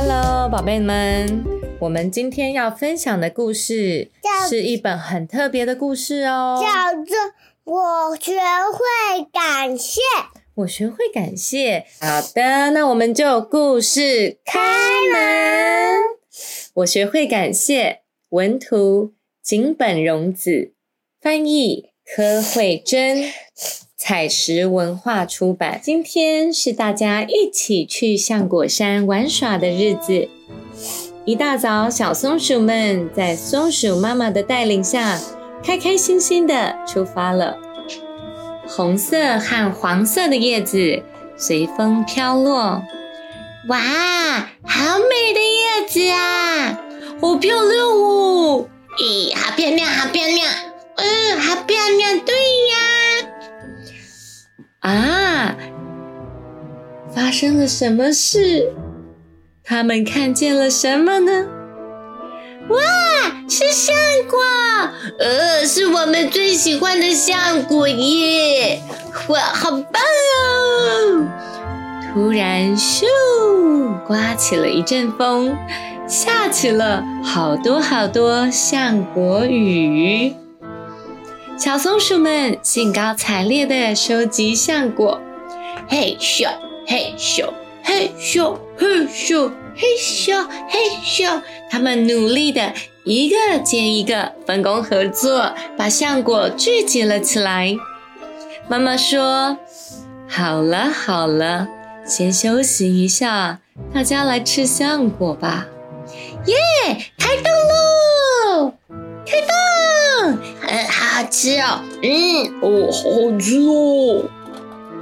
！Hello，宝贝们，我们今天要分享的故事是一本很特别的故事哦。叫做我学会感谢。我学会感谢。好的，那我们就故事开门。我学会感谢，文图井本荣子，翻译柯慧珍，彩石文化出版。今天是大家一起去象果山玩耍的日子。一大早，小松鼠们在松鼠妈妈的带领下，开开心心的出发了。红色和黄色的叶子随风飘落，哇，好美的叶子啊！好漂亮哦！咦，好漂亮，好漂亮！发生了什么事？他们看见了什么呢？哇，是橡果！呃，是我们最喜欢的橡果耶！哇，好棒哦！突然，咻，刮起了一阵风，下起了好多好多橡果雨。小松鼠们兴高采烈地收集橡果，嘿咻，嘿咻，嘿咻，嘿咻，嘿咻，嘿咻。他们努力的一个接一个分工合作，把橡果聚集了起来。妈妈说：“好了好了，先休息一下，大家来吃橡果吧。”耶！开动喽！开动！很好吃哦。嗯，哦，好好吃哦。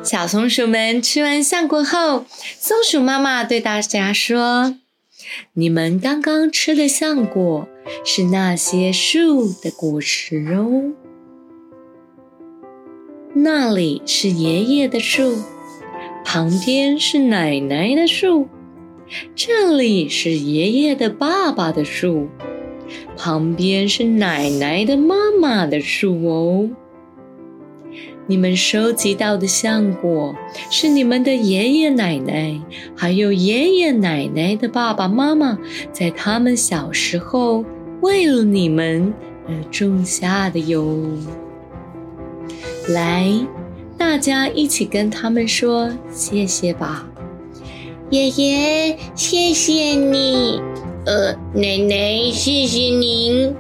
小松鼠们吃完橡果后，松鼠妈妈对大家说。你们刚刚吃的橡果是那些树的果实哦。那里是爷爷的树，旁边是奶奶的树，这里是爷爷的爸爸的树，旁边是奶奶的妈妈的树哦。你们收集到的橡果是你们的爷爷奶奶，还有爷爷奶奶的爸爸妈妈，在他们小时候为了你们而种下的哟。来，大家一起跟他们说谢谢吧。爷爷，谢谢你。呃，奶奶，谢谢您。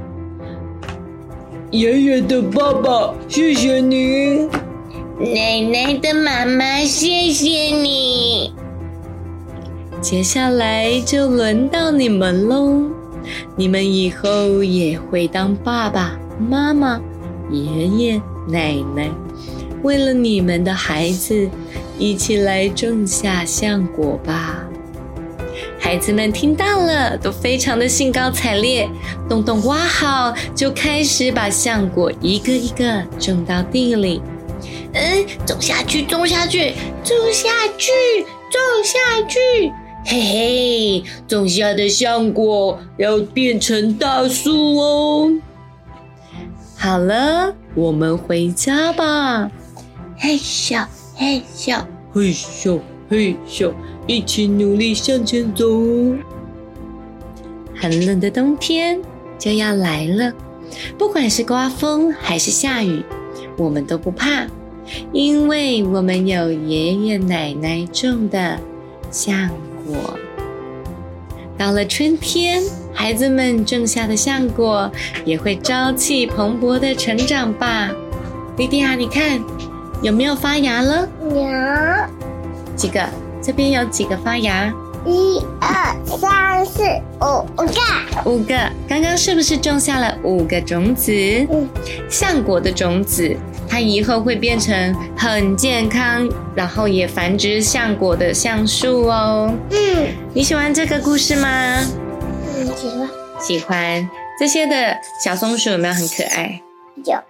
爷爷的爸爸，谢谢你；奶奶的妈妈，谢谢你。接下来就轮到你们喽！你们以后也会当爸爸妈妈、爷爷奶奶，为了你们的孩子，一起来种下橡果吧。孩子们听到了，都非常的兴高采烈，洞洞挖好，就开始把橡果一个一个种到地里。嗯，种下去，种下去，种下去，种下去。嘿嘿，种下的橡果要变成大树哦。好了，我们回家吧。嘿咻，嘿咻，嘿咻，嘿咻。一起努力向前走。很冷的冬天就要来了，不管是刮风还是下雨，我们都不怕，因为我们有爷爷奶奶种的橡果。到了春天，孩子们种下的橡果也会朝气蓬勃的成长吧？莉迪亚，你看有没有发芽了？有几个？这边有几个发芽？一二三四五五个，五个。刚刚是不是种下了五个种子？嗯，橡果的种子，它它以后会变成很健康，然后也繁殖橡果的橡树哦。嗯你喜欢这个故事吗？嗯，喜欢喜欢。这些的小松鼠有没有很可爱？有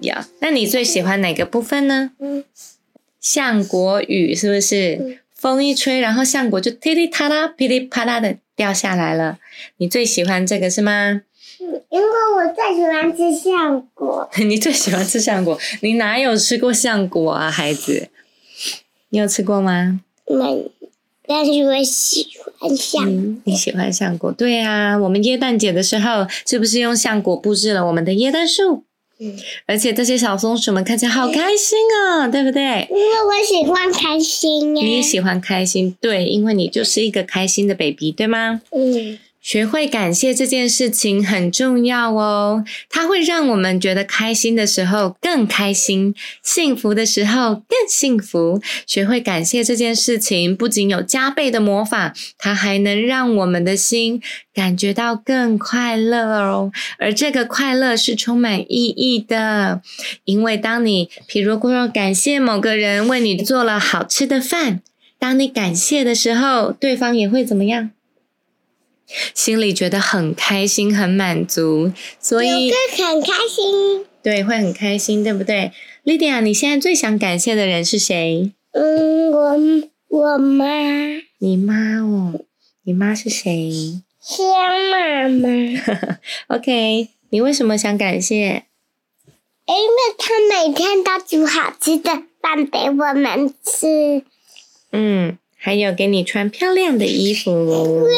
有。那你最喜欢哪个部分呢？嗯橡果雨是不是？嗯风一吹，然后橡果就噼里啪啦、噼里啪啦的掉下来了。你最喜欢这个是吗？嗯，因为我最喜欢吃橡果。你最喜欢吃橡果？你哪有吃过橡果啊，孩子？你有吃过吗？没，但是我喜欢橡嗯，你喜欢橡果？对啊，我们耶诞节的时候是不是用橡果布置了我们的耶诞树？嗯，而且这些小松鼠们看起来好开心啊，对不对？因为我喜欢开心呀。你也喜欢开心，对，因为你就是一个开心的 baby，对吗？嗯学会感谢这件事情很重要哦，它会让我们觉得开心的时候更开心，幸福的时候更幸福。学会感谢这件事情，不仅有加倍的魔法，它还能让我们的心感觉到更快乐哦。而这个快乐是充满意义的，因为当你，譬如说感谢某个人为你做了好吃的饭，当你感谢的时候，对方也会怎么样？心里觉得很开心、很满足，所以很开心。对会很开心，对不对？？Lydia，，你现在最想感谢的人是谁？嗯，我我妈你妈哦，你妈是谁香妈妈？OK，你为什么想感谢？因为她每天都煮好吃的饭给我们吃。嗯，还有给你穿漂亮的衣服。对，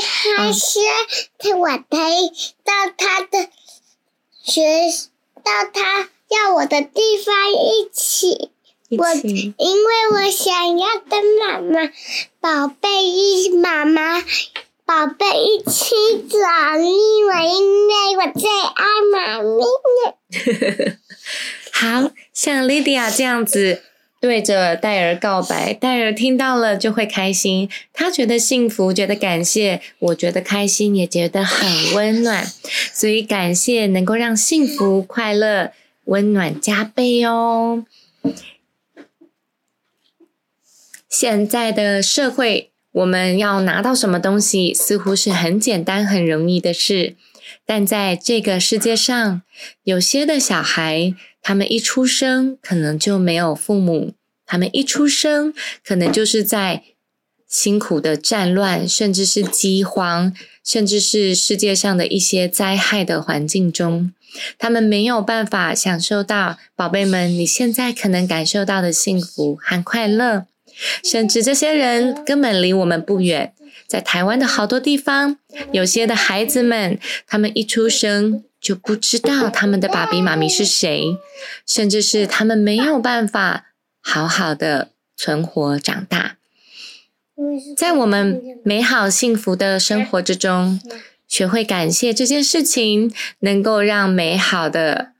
还是我可以到他的学，到他要我的地方一起。我因为我想要跟妈妈、宝贝一妈妈、宝贝一起走，因为因为我最爱妈咪了。好像莉迪亚这样子对着戴尔告白，戴尔听到了就会开心，他觉得幸福，觉得感谢，我觉得开心，也觉得很温暖，所以感谢能够让幸福、快乐、温暖加倍哦。现在的社会，我们要拿到什么东西，似乎是很简单、很容易的事。但在这个世界上，有些的小孩，他们一出生可能就没有父母，他们一出生可能就是在辛苦的战乱，甚至是饥荒，甚至是世界上的一些灾害的环境中，他们没有办法享受到宝贝们你现在可能感受到的幸福和快乐。甚至这些人根本离我们不远，在台湾的好多地方，有些的孩子们，他们一出生就不知道他们的爸比妈咪是谁，甚至是他们没有办法好好的存活长大。在我们美好幸福的生活之中，学会感谢这件事情，能够让美好的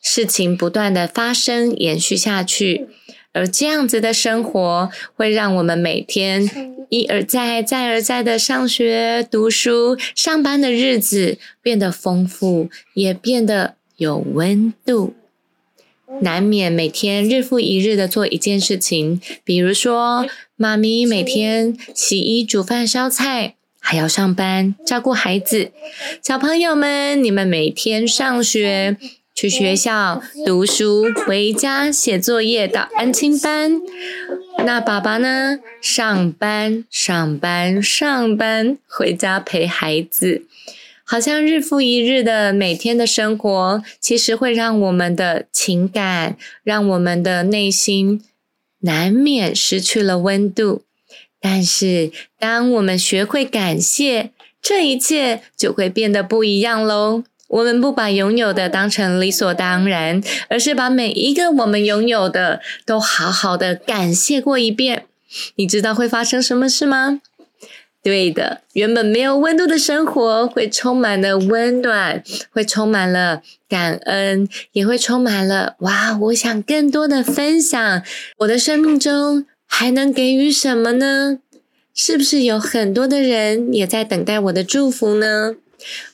事情不断的发生、延续下去。而这样子的生活，会让我们每天一而再、再而再的上学、读书、上班的日子变得丰富，也变得有温度。难免每天日复一日的做一件事情，比如说，妈咪每天洗衣、煮饭、烧菜，还要上班照顾孩子。小朋友们，你们每天上学。去学校读书，回家写作业到安亲班。那爸爸呢？上班，上班，上班，回家陪孩子。好像日复一日的每天的生活，其实会让我们的情感，让我们的内心难免失去了温度。但是，当我们学会感谢，这一切就会变得不一样喽。我们不把拥有的当成理所当然，而是把每一个我们拥有的都好好的感谢过一遍。你知道会发生什么事吗？对的，原本没有温度的生活会充满了温暖，会充满了感恩，也会充满了哇！我想更多的分享，我的生命中还能给予什么呢？是不是有很多的人也在等待我的祝福呢？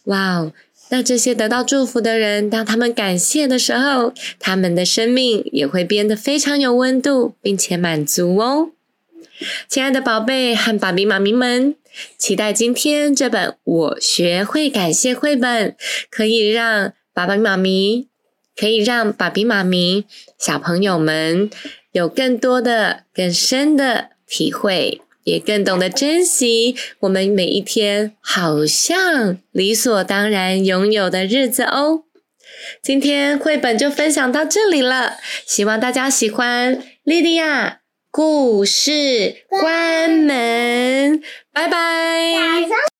哇哦！那这些得到祝福的人，当他们感谢的时候，他们的生命也会变得非常有温度，并且满足哦。亲爱的宝贝和爸比妈咪们，期待今天这本《我学会感谢》绘本，可以让爸爸妈咪，可以让爸比妈咪小朋友们有更多的、更深的体会。也更懂得珍惜我们每一天好像理所当然拥有的日子哦。今天绘本就分享到这里了，希望大家喜欢。莉莉娅，故事关门，拜拜。